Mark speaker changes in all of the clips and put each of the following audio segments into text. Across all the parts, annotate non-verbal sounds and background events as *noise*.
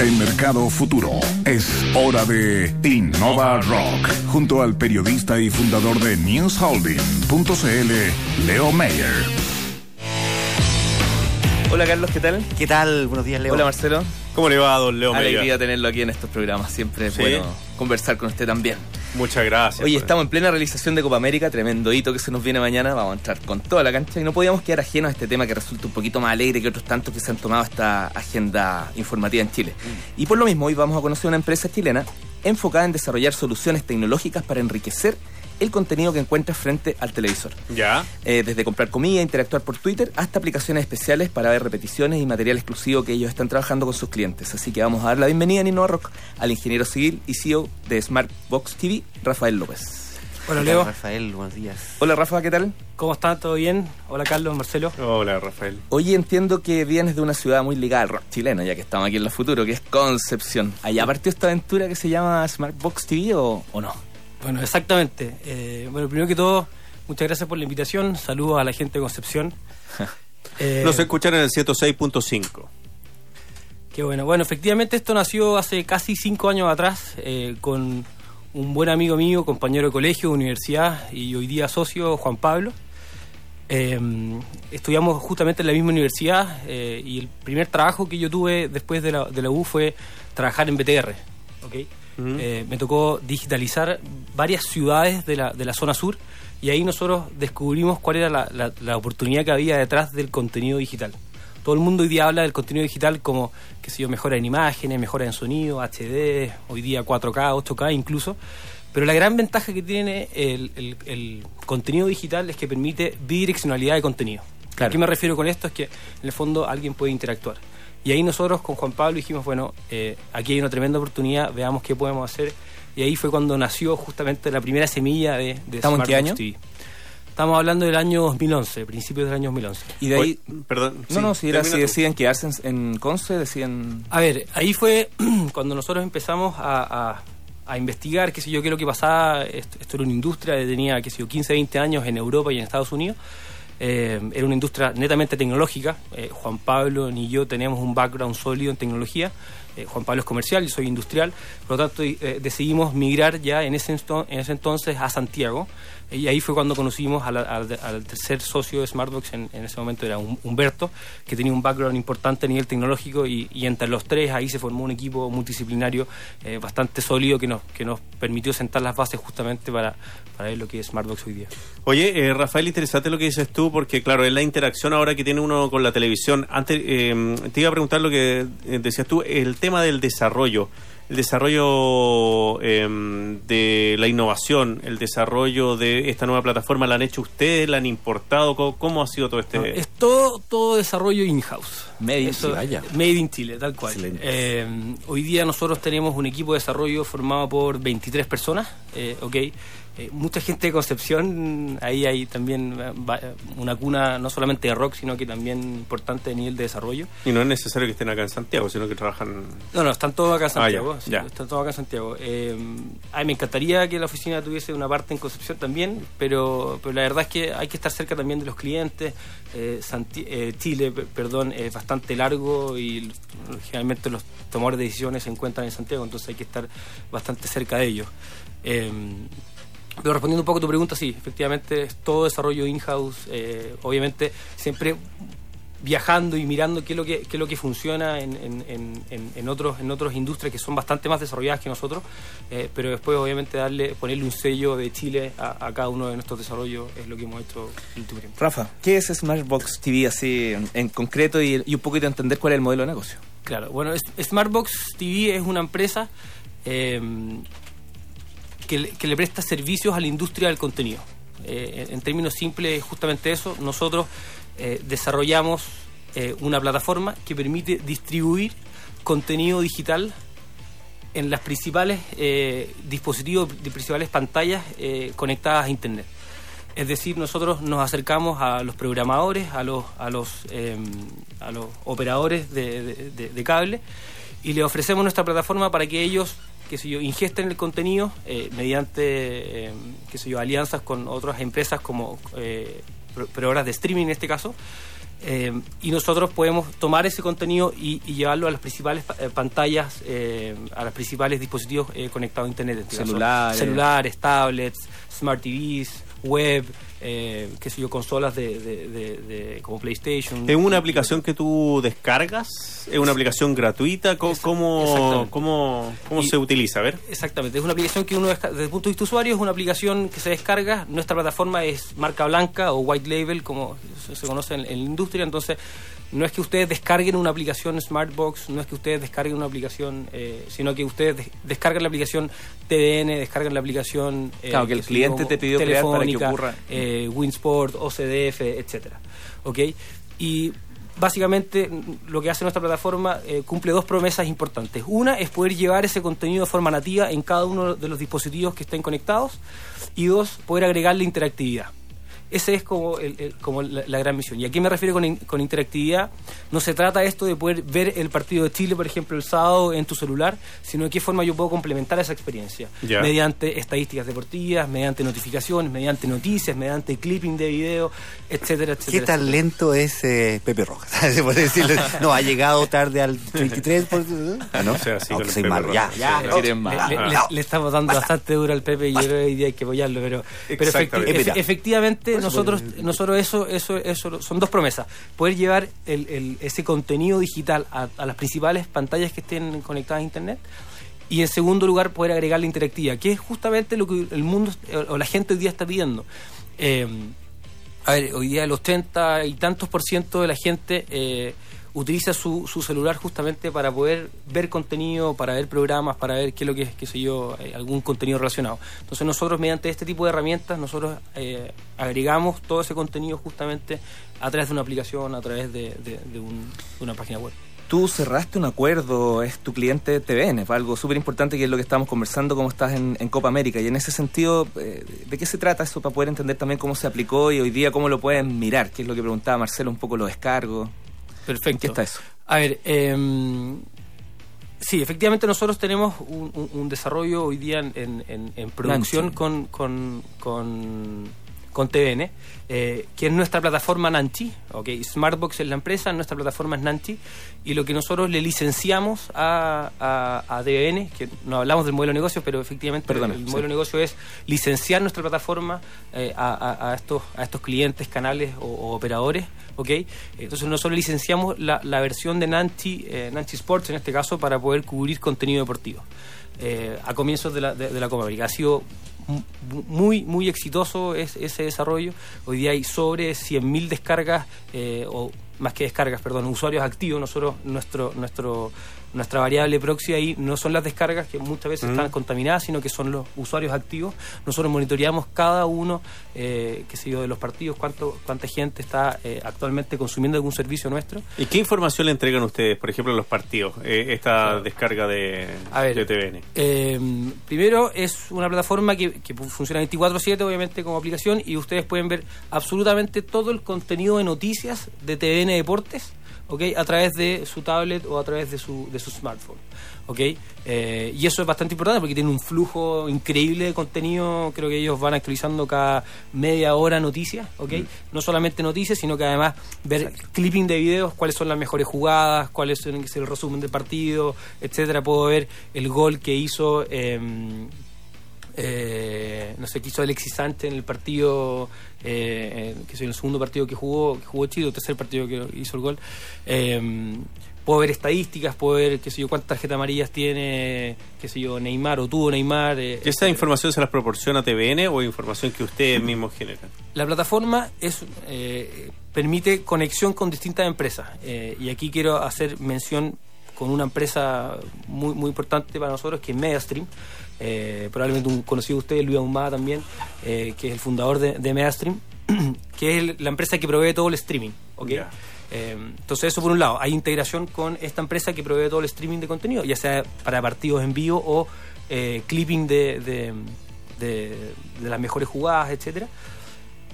Speaker 1: en Mercado Futuro. Es hora de Innova Rock, junto al periodista y fundador de NewsHolding.cl, Leo Mayer.
Speaker 2: Hola Carlos, ¿qué tal?
Speaker 3: ¿Qué tal? Buenos días, Leo.
Speaker 2: Hola Marcelo.
Speaker 4: ¿Cómo le va, don Leo Mayer?
Speaker 2: Alegría tenerlo aquí en estos programas. Siempre es
Speaker 4: Sí.
Speaker 2: bueno conversar con usted también.
Speaker 4: Muchas gracias.
Speaker 2: Oye,
Speaker 4: pues.
Speaker 2: estamos en plena realización de Copa América, tremendo hito que se nos viene mañana. Vamos a entrar con toda la cancha y no podíamos quedar ajenos a este tema que resulta un poquito más alegre que otros tantos que se han tomado esta agenda informativa en Chile.
Speaker 4: Mm.
Speaker 2: Y por lo mismo, hoy vamos a conocer una empresa chilena enfocada en desarrollar soluciones tecnológicas para enriquecer el contenido que encuentras frente al televisor.
Speaker 4: ¿Ya?
Speaker 2: Eh, desde comprar comida, interactuar por Twitter, hasta aplicaciones especiales para ver repeticiones y material exclusivo que ellos están trabajando con sus clientes. Así que vamos a dar la bienvenida en Innova Rock al ingeniero civil y CEO de Smartbox TV, Rafael López.
Speaker 3: Hola,
Speaker 5: Hola Leo,
Speaker 3: Rafael, buenos días.
Speaker 2: Hola Rafa, ¿qué tal?
Speaker 5: ¿cómo están? ¿Todo bien? Hola Carlos, Marcelo.
Speaker 4: Hola, Rafael.
Speaker 2: Oye, entiendo que vienes de una ciudad muy ligada al rock chileno, ya que estamos aquí en la futuro, que es Concepción. ¿Allá partió esta aventura que se llama Smartbox TV o, o no?
Speaker 5: Bueno, exactamente. Eh, bueno, primero que todo, muchas gracias por la invitación. Saludos a la gente de Concepción. *laughs* Eh,
Speaker 4: Nos escuchan en el 106.5.
Speaker 5: Qué bueno. Bueno, efectivamente esto nació hace casi cinco años atrás eh, con un buen amigo mío, compañero de colegio, de universidad y hoy día socio, Juan Pablo. Eh, estudiamos justamente en la misma universidad eh, y el primer trabajo que yo tuve después de la, de la U fue trabajar en BTR. Eh, me tocó digitalizar varias ciudades de la, de la zona sur y ahí nosotros descubrimos cuál era la, la- la oportunidad que había detrás del contenido digital. Todo el mundo hoy día habla del contenido digital como, qué sé yo, mejora en imágenes, mejora en sonido, HD, hoy día 4K, 8K incluso. Pero la gran ventaja que tiene el, el- el contenido digital es que permite bidireccionalidad de contenido.
Speaker 2: Claro.
Speaker 5: ¿A qué me refiero con esto? Es que en el fondo alguien puede interactuar. Y ahí nosotros con Juan Pablo dijimos, bueno, eh, aquí hay una tremenda oportunidad, veamos qué podemos hacer. Y ahí fue cuando nació justamente la primera semilla de, de
Speaker 2: ¿Estamos en qué año?
Speaker 5: TV. Estamos hablando del año 2011, principios del año 2011.
Speaker 2: Y de ahí...
Speaker 4: Perdón.
Speaker 2: no,
Speaker 4: sí,
Speaker 2: no, si, era, si deciden quedarse en, en Conce, deciden...
Speaker 5: A ver, ahí fue *clears throat* cuando nosotros empezamos a, a- a investigar, qué sé yo, qué es lo que pasaba. Esto, esto era una industria que tenía, qué sé yo, 15, 20 años en Europa y en Estados Unidos. Eh, era una industria netamente tecnológica. Eh, Juan Pablo ni yo teníamos un background sólido en tecnología. Eh, Juan Pablo es comercial, yo soy industrial. Por lo tanto, eh, decidimos migrar ya en ese, en ese entonces a Santiago. Y ahí fue cuando conocimos al, tercer socio de Smartbox, en, ese momento era Hum- Humberto, que tenía un background importante a nivel tecnológico y, entre los tres ahí se formó un equipo multidisciplinario eh, bastante sólido que nos, que nos permitió sentar las bases justamente para, para ver lo que es Smartbox hoy día.
Speaker 4: Oye, Rafael, interesante lo que dices tú, porque claro, es la interacción ahora que tiene uno con la televisión. Antes te iba a preguntar lo que decías tú, el tema del desarrollo. El desarrollo eh, de la innovación, el desarrollo de esta nueva plataforma, ¿la han hecho ustedes? ¿La han importado? ¿Cómo, cómo ha sido todo este...?
Speaker 5: No, es todo, todo desarrollo in-house.
Speaker 2: Made in
Speaker 5: Eso-
Speaker 2: Chile.
Speaker 5: Made in Chile, tal cual. Eh, hoy día nosotros tenemos un equipo de desarrollo formado por 23 personas, eh, ¿ok? Eh, mucha gente de Concepción, ahí hay también eh, una cuna no solamente de rock, sino que también importante de nivel de desarrollo.
Speaker 4: Y no es necesario que estén acá en Santiago, sino que trabajan...
Speaker 5: No, no, están todos acá en
Speaker 4: Ah,
Speaker 5: Santiago.
Speaker 4: ya,
Speaker 5: sí,
Speaker 4: ya.
Speaker 5: Están todos acá en Santiago. Eh, ay, me encantaría que la oficina tuviese una parte en Concepción también, pero, pero la verdad es que hay que estar cerca también de los clientes. Eh, Santi- Chile, pe- perdón, es bastante largo y generalmente los tomadores de decisiones se encuentran en Santiago, entonces hay que estar bastante cerca de ellos. Pero respondiendo un poco a tu pregunta, sí, efectivamente es todo desarrollo in-house, eh, obviamente siempre viajando y mirando qué es lo que, qué es lo que funciona en, en, en, en- otros en otras industrias que son bastante más desarrolladas que nosotros, eh, pero después obviamente darle ponerle un sello de Chile a, a cada uno de nuestros desarrollos es lo que hemos hecho el último tiempo.
Speaker 2: Rafa, ¿qué es Smartbox TV así en, en concreto y, y un poquito entender cuál es el modelo de negocio?
Speaker 5: Claro, bueno, es- Smartbox TV es una empresa eh, que, le, le presta servicios a la industria del contenido. Eh, en, términos simples, es justamente eso. Nosotros eh, desarrollamos eh, una plataforma que permite distribuir contenido digital en las principales dispositivos, de principales pantallas conectadas a Internet. Es decir, nosotros nos acercamos a los programadores, a los, a los, eh, a los operadores de, de- cable y les ofrecemos nuestra plataforma para que ellos, qué sé yo, ingesten el contenido eh, mediante, eh, qué sé yo, alianzas con otras empresas como eh, pro- proveedoras de streaming en este caso, Eh, y nosotros podemos tomar ese contenido y, y llevarlo a las principales pa- eh, pantallas, eh, a los principales dispositivos eh, conectados a Internet. este
Speaker 2: Celulares.
Speaker 5: celulares, tablets, smart TVs, web, eh, qué sé yo, consolas de, de- de- de- como PlayStation.
Speaker 4: ¿Es una aplicación que tú descargas? ¿Es una aplicación gratuita? ¿Cómo, cómo, cómo, cómo
Speaker 5: Y-
Speaker 4: se utiliza? A ver.
Speaker 5: Exactamente, es una aplicación que uno, desde el punto de vista usuario, es una aplicación que se descarga. Nuestra plataforma es marca blanca o white label, como se, se conoce en, en la industria. Entonces, no es que ustedes descarguen una aplicación Smartbox, no es que ustedes descarguen una aplicación, eh, sino que ustedes des- descargan la aplicación TDN, descargan la aplicación. eh,
Speaker 2: Claro, que el cliente te pidió crear para que ocurra.
Speaker 5: eh, Winsport, OCDF, etcétera. ¿Ok? Y básicamente lo que hace nuestra plataforma eh, cumple dos promesas importantes. Una es poder llevar ese contenido de forma nativa en cada uno de los dispositivos que estén conectados y dos, poder agregarle interactividad. Esa es como, el- el- como la, la gran misión. ¿Y a qué me refiero con, in- con interactividad? No se trata esto de poder ver el partido de Chile, por ejemplo, el sábado en tu celular, sino de qué forma yo puedo complementar esa experiencia. Mediante estadísticas deportivas, mediante notificaciones, mediante noticias, mediante clipping de video, etcétera, etcétera.
Speaker 3: ¿Qué tan lento es eh, Pepe Rojas? *laughs* Se puede decirlo. No, ha llegado tarde al 23. Por... Ah, ¿no?
Speaker 4: O sea, sí,
Speaker 3: soy malo. Ya, ya.
Speaker 2: Sí.
Speaker 5: Le, le- estamos dando bastante duro al Pepe y yo creo que hoy día hay que apoyarlo, pero, pero efecti-
Speaker 4: Exactamente.
Speaker 5: efe- efectivamente Nosotros, nosotros eso, eso, eso son dos promesas. Poder llevar el, el- ese contenido digital a, a las principales pantallas que estén conectadas a Internet. Y en segundo lugar, poder agregar la interactividad, que es justamente lo que el mundo o la gente hoy día está pidiendo. Eh, a ver, hoy día los 30 y tantos por ciento de la gente eh, utiliza su, su celular justamente para poder ver contenido, para ver programas, para ver qué es lo que es, qué sé yo, eh, algún contenido relacionado. Entonces nosotros mediante este tipo de herramientas, nosotros eh, agregamos todo ese contenido justamente a través de una aplicación, a través de, de- de un- de una página web.
Speaker 2: Tú cerraste un acuerdo, es tu cliente TVN, fue algo súper importante que es lo que estamos conversando, cómo estás en, en Copa América. Y en ese sentido, eh, ¿de qué se trata eso para poder entender también cómo se aplicó y hoy día cómo lo pueden mirar? Que es lo que preguntaba Marcelo, un poco los descargos.
Speaker 5: Perfecto.
Speaker 2: ¿En qué está eso?
Speaker 5: A ver, eh, sí, efectivamente nosotros tenemos un, un- un desarrollo hoy día en, en- en- en producción con, con, con TVN, eh, que es nuestra plataforma Nanchi. Okay. Smartbox es la empresa, nuestra plataforma es Nanchi, y lo que nosotros le licenciamos a, a, a TVN, que no hablamos del modelo de negocio, pero efectivamente el
Speaker 2: sí.
Speaker 5: modelo de negocio es licenciar nuestra plataforma eh, a, estos, a estos clientes, canales o, o operadores. ¿ok? Entonces nosotros licenciamos la, la versión de Nanchi, eh, Nanchi Sports en este caso, para poder cubrir contenido deportivo. Eh, a comienzos de la, de, de la Copa América. Ha sido muy, muy exitoso es- ese desarrollo. Hoy día hay sobre 100.000 descargas, eh, o más que descargas, perdón, usuarios activos. Nosotros, nuestro, nuestro, nuestra variable proxy ahí no son las descargas que muchas veces
Speaker 4: Mm.
Speaker 5: están contaminadas, sino que son los usuarios activos. Nosotros monitoreamos cada uno, eh, qué sé yo, de los partidos, cuánto, cuánta gente está eh, actualmente consumiendo algún servicio nuestro.
Speaker 4: ¿Y qué información le entregan ustedes, por ejemplo, en los partidos? eh, esta descarga de,
Speaker 5: A ver,
Speaker 4: de TVN.
Speaker 5: Eh, primero es una plataforma que, que funciona 24/7 obviamente como aplicación y ustedes pueden ver absolutamente todo el contenido de noticias de TVN Deportes ¿ok? a través de su tablet o a través de su, de su smartphone. ¿ok? Eh, y eso es bastante importante porque tiene un flujo increíble de contenido. Creo que ellos van actualizando cada media hora noticias. ¿ok? No solamente noticias, sino que además ver clipping de videos, cuáles son las mejores jugadas, cuáles son el resumen del partido, etcétera. Puedo ver el gol que hizo. em, eh, no sé, que hizo Alexis Sánchez en el partido, eh, eh, que es el segundo partido que jugó, que jugó Chile, el tercer partido que hizo el gol. Eh, puedo ver estadísticas, puedo ver, qué sé yo, cuántas tarjetas amarillas tiene, qué sé yo, Neymar o tuvo Neymar. eh,
Speaker 4: ¿Y esa información se las proporciona TVN o información que ustedes mismos generan?
Speaker 5: La plataforma es eh, permite conexión con distintas empresas eh, y aquí quiero hacer mención con una empresa muy muy importante para nosotros que es MediaStream. Eh, probablemente un conocido de ustedes, Luis Ahumada también, eh, que es el fundador de, de MediaStream, *clears throat* que es la empresa que provee todo el streaming. ¿ok?
Speaker 4: Ya.
Speaker 5: Eh, entonces eso por un lado, hay integración con esta empresa que provee todo el streaming de contenido, ya sea para partidos en vivo o clipping de, de, de- de las mejores jugadas, etcétera.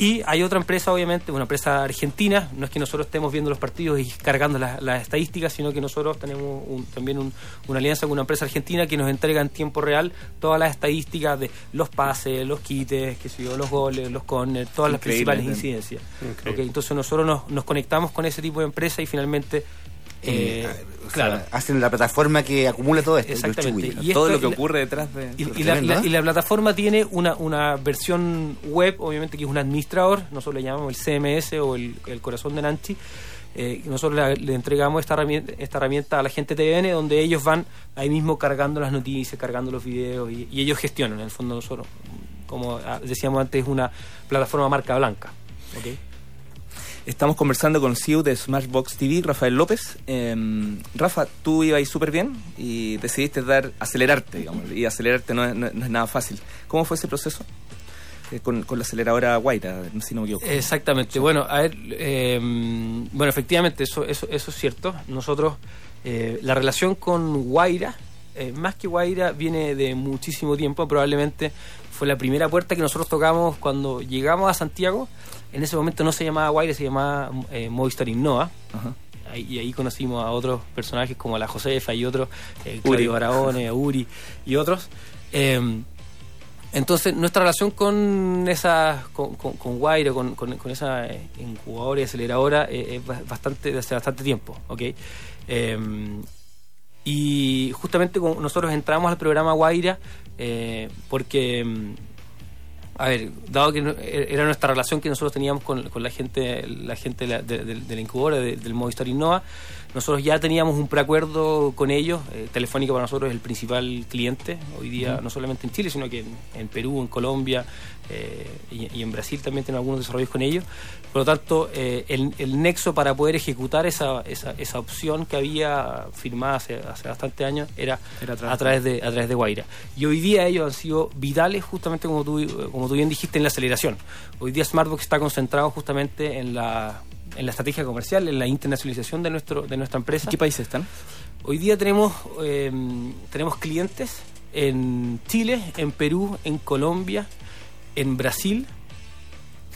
Speaker 5: Y hay otra empresa, obviamente, una empresa argentina. No es que nosotros estemos viendo los partidos y cargando las, las estadísticas, sino que nosotros tenemos un- también un- una alianza con una empresa argentina que nos entrega en tiempo real todas las estadísticas de los pases, los quites, qué sé yo, los goles, los corners, todas las principales
Speaker 2: ¿no?
Speaker 5: incidencias. Entonces nosotros nos, nos conectamos con ese tipo de empresa y finalmente...
Speaker 3: Eh, sea,
Speaker 5: claro.
Speaker 3: hacen la plataforma que acumula todo esto.
Speaker 5: Exactamente. Y
Speaker 2: Todo
Speaker 5: esto-
Speaker 2: lo que ocurre detrás de...
Speaker 5: Y, la, la-
Speaker 3: ¿eh?
Speaker 5: y la plataforma tiene una, una versión web, obviamente que es un administrador, nosotros le llamamos el CMS o el, el corazón de Nanchi. Eh, nosotros la- le entregamos esta herramienta, esta herramienta a la gente TVN, donde ellos van ahí mismo cargando las noticias, cargando los videos y, y ellos gestionan. En el fondo, nosotros, como ah, decíamos antes, es una plataforma marca blanca. ¿ok?
Speaker 2: Estamos conversando con el CEO de Smashbox TV, Rafael López. Eh, Rafa, tú ibas súper bien y decidiste dar, acelerarte, digamos, y acelerarte no es, no- no es nada fácil. ¿Cómo fue ese proceso? Eh, con, con la aceleradora Guaira, si no me equivoco.
Speaker 5: Exactamente. Bueno, a ver, eh, bueno, efectivamente, eso, eso, eso es cierto. Nosotros, eh, la relación con Guaira, eh, más que Guaira, viene de muchísimo tiempo. Probablemente fue la primera puerta que nosotros tocamos cuando llegamos a Santiago. En ese momento no se llamaba Guaira, se llamaba eh, Movistar Innova.
Speaker 2: Ajá.
Speaker 5: Ahí- y ahí conocimos a otros personajes como la Josefa y otros, eh,
Speaker 2: Uri.
Speaker 5: Claudio a *laughs* Uri y otros. Eh, entonces, nuestra relación con esa, con, con, con Guaira, con, con, con esa eh, incubadora y aceleradora eh, es ba- bastante, de hace bastante tiempo, ¿ok? Eh, y justamente nosotros entramos al programa Guaira eh, porque, mm, a ver, dado que no- e- era nuestra relación que nosotros teníamos con, con la gente la gente de la, de- de- la incubadora, de- del Movistar Innova, nosotros ya teníamos un preacuerdo con ellos. eh, Telefónica para nosotros es el principal cliente hoy día, no solamente en Chile, sino que en, en Perú, en Colombia eh, y, y en Brasil también tenemos algunos desarrollos con ellos. Por lo tanto, eh, el, el nexo para poder ejecutar esa, esa, esa opción que había firmada hace, hace bastante años era,
Speaker 2: Era a través
Speaker 5: de a través de Guaira. Y hoy día ellos han sido vitales, justamente como tú, como tú bien dijiste, en la aceleración. Hoy día Smartbox está concentrado justamente en la, en la estrategia comercial, en la internacionalización de, nuestro, de nuestra empresa.
Speaker 2: ¿En qué países están?
Speaker 5: Hoy día tenemos, eh, tenemos clientes en Chile, en Perú, en Colombia, en Brasil.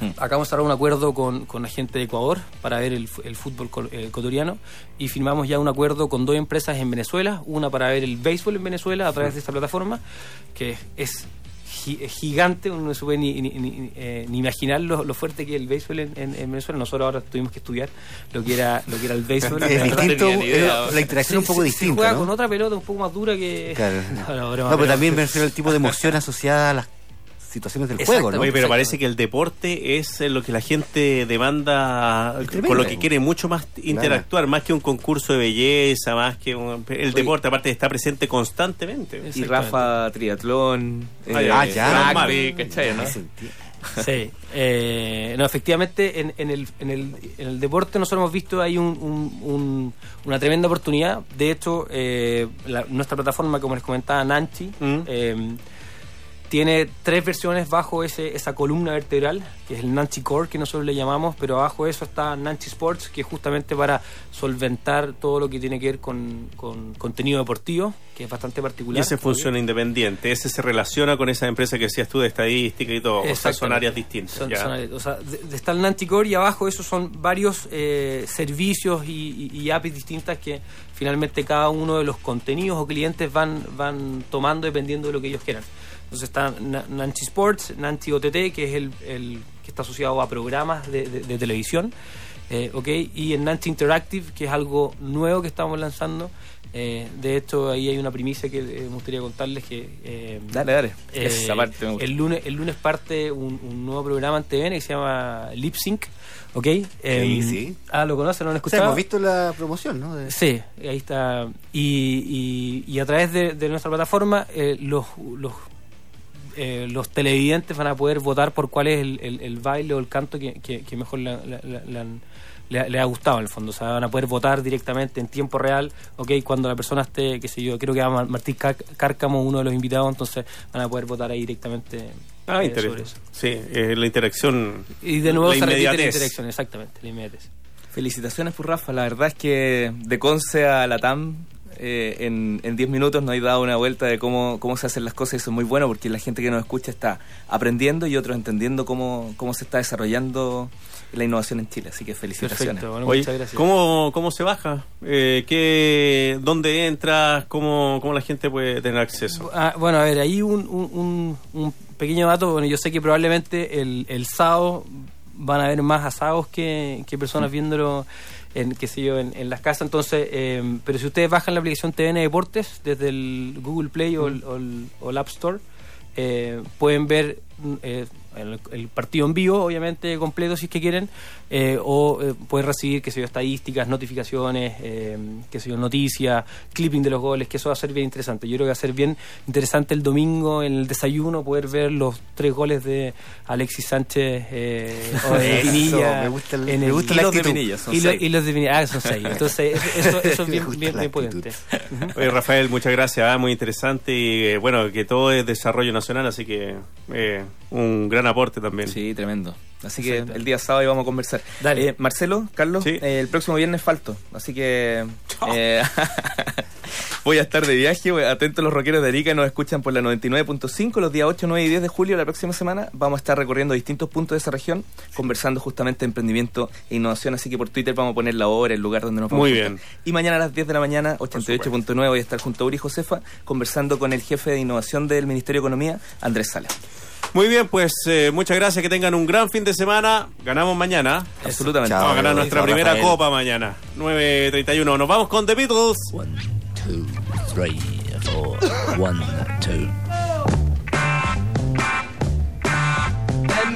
Speaker 2: Hmm.
Speaker 5: Acabamos de cerrar un acuerdo con, con la gente de Ecuador para ver el, el fútbol eh, ecuatoriano y firmamos ya un acuerdo con dos empresas en Venezuela, una para ver el béisbol en Venezuela a través de esta plataforma, que es gigante, uno no se puede ni, ni- ni- eh, ni imaginar lo, lo fuerte que es el béisbol en, en- en Venezuela. Nosotros ahora tuvimos que estudiar lo que era, lo que era el béisbol. *laughs*
Speaker 3: Es distinto,
Speaker 2: ni idea.
Speaker 3: eh, la interacción es un poco
Speaker 5: se- se
Speaker 3: distinta.
Speaker 5: juega
Speaker 3: ¿no?
Speaker 5: con otra pelota un poco más dura que.
Speaker 3: Claro. *laughs*
Speaker 5: No, no,
Speaker 3: No, pero- también me refiero al tipo de emoción asociada a las situaciones del juego, ¿no?
Speaker 4: Oye, pero parece que el deporte es eh, lo que la gente demanda, con lo que quiere mucho más interactuar, más que un concurso de belleza, más que un- el deporte, aparte está presente constantemente.
Speaker 2: Y. Rafa, triatlón, eh,
Speaker 3: Ah, ya.
Speaker 2: rugby, ¿cachai, no?
Speaker 5: Sí, eh, no, efectivamente en, en el, en, el, en el deporte nosotros hemos visto ahí un, un- un- una tremenda oportunidad. De hecho, eh, la- nuestra plataforma, como les comentaba, Nanchi,
Speaker 4: Mm.
Speaker 5: eh, tiene tres versiones bajo ese, esa columna vertebral, que es el Nanchi Core, que nosotros le llamamos, pero abajo de eso está Nanchi Sports, que es justamente para solventar todo lo que tiene que ver con, con contenido deportivo, que es bastante
Speaker 4: Y
Speaker 5: particular.
Speaker 4: ese funciona independiente, ese se relaciona con esa empresa que decías tú de estadística y todo, o sea, son áreas distintas.
Speaker 5: Son-
Speaker 4: ya.
Speaker 5: son áreas- o sea, de- de- está el Nanticore y abajo esos son varios eh, servicios y, y- y APIs distintas que finalmente cada uno de los contenidos o clientes van, van tomando dependiendo de lo que ellos quieran. Entonces está Na- Nanchi Sports, Nanchi OTT, que es el, el que está asociado a programas de, de- de televisión, eh, ¿ok? y el Nanchi Interactive, que es algo nuevo que estamos lanzando. Eh, de hecho, ahí hay una primicia que eh, me gustaría contarles que... eh,
Speaker 2: Dale, dale.
Speaker 5: eh,
Speaker 2: Esa parte me gusta.
Speaker 5: el lunes el lunes parte un, un nuevo programa en TVN que se llama Lip Sync ¿ok? Em,
Speaker 3: sí.
Speaker 5: ah lo conocen lo han
Speaker 3: O sea,
Speaker 5: escuchado
Speaker 3: hemos visto la promoción, ¿no? De-
Speaker 5: sí ahí está y, y, y a través de, de nuestra plataforma eh, los los eh, los televidentes van a poder votar por cuál es el, el- el baile o el canto que, que- que mejor le, le- le- le han- le ha- le ha gustado en el fondo. O sea, van a poder votar directamente en tiempo real, ¿ok? Cuando la persona esté, qué sé yo, creo que va Martín Cárcamo, uno de los invitados, entonces van a poder votar ahí directamente
Speaker 4: Ah,
Speaker 5: eh,
Speaker 4: interesante.
Speaker 5: sobre eso.
Speaker 4: Sí, eh, la interacción.
Speaker 5: Y de nuevo
Speaker 4: la
Speaker 5: se repite la interacción, exactamente, la inmediatez.
Speaker 2: Felicitaciones por Rafa, la verdad es que de Conce a Latam eh, en en 10 minutos nos hay dado una vuelta de cómo, cómo se hacen las cosas y eso es muy bueno porque la gente que nos escucha está aprendiendo y otros entendiendo cómo, cómo se está desarrollando la innovación en Chile. Así que felicitaciones.
Speaker 5: Perfecto, bueno,
Speaker 4: Oye,
Speaker 5: muchas gracias.
Speaker 4: ¿cómo, ¿cómo se baja? Eh, ¿qué, ¿Dónde entras? ¿Cómo, ¿Cómo la gente puede tener acceso?
Speaker 5: Ah, bueno, a ver, ahí un, un, un- un pequeño dato. Bueno, yo sé que probablemente el, el sábado van a haber más asados que, que personas viéndolo en, qué sé yo, en, en las casas. Entonces, eh, pero si ustedes bajan la aplicación TVN Deportes desde el Google Play o, el, o el- o el App Store, eh, pueden ver mm, eh, el, el partido en vivo, obviamente completo si es que quieren, eh, o eh, pueden recibir, qué sé yo, estadísticas, notificaciones, eh, qué sé yo, noticias, clipping de los goles, que eso va a ser bien interesante. Yo creo que va a ser bien interesante el domingo en el desayuno poder ver los tres goles de Alexis Sánchez eh, o de *laughs* Pinilla.
Speaker 3: me gusta el-
Speaker 5: en
Speaker 3: me
Speaker 5: el-
Speaker 3: gusta
Speaker 2: y los de. Pinilla son
Speaker 5: y, lo-
Speaker 2: seis.
Speaker 5: y los de Pinilla, ah, son seis. *laughs* Entonces, eso, *laughs* es bien, bien, potente.
Speaker 4: Oye, Rafael, muchas gracias, ah, muy interesante y eh, bueno, que todo es desarrollo nacional, así que eh, un gran aporte también.
Speaker 2: Sí, tremendo. Así que el día sábado vamos a conversar.
Speaker 5: Dale.
Speaker 2: Eh, Marcelo, Carlos,
Speaker 4: Sí.
Speaker 2: eh, el próximo viernes falto. Así que *laughs* eh, *laughs* voy a estar de viaje. Atentos los rockeros de Arica, nos escuchan por la 99.5 los días 8, 9 y 10 de julio. La próxima semana vamos a estar recorriendo distintos puntos de esa región, conversando justamente de emprendimiento e innovación. Así que por Twitter vamos a poner la hora, el lugar donde nos vamos
Speaker 4: Muy
Speaker 2: a
Speaker 4: bien.
Speaker 2: Y mañana a las 10 de la mañana, 88.9, voy a estar junto a Uri Josefa, conversando con el jefe de innovación del Ministerio de Economía, Andrés Sala.
Speaker 4: Muy bien, pues eh, muchas gracias, que tengan un gran fin de semana. Ganamos mañana.
Speaker 2: Absolutamente.
Speaker 3: Chao.
Speaker 4: Vamos a ganar
Speaker 3: Chao,
Speaker 4: nuestra primera
Speaker 3: Rafael.
Speaker 4: copa mañana. 9.31. Nos vamos con The Beatles.
Speaker 6: One, two, three, four. One, two.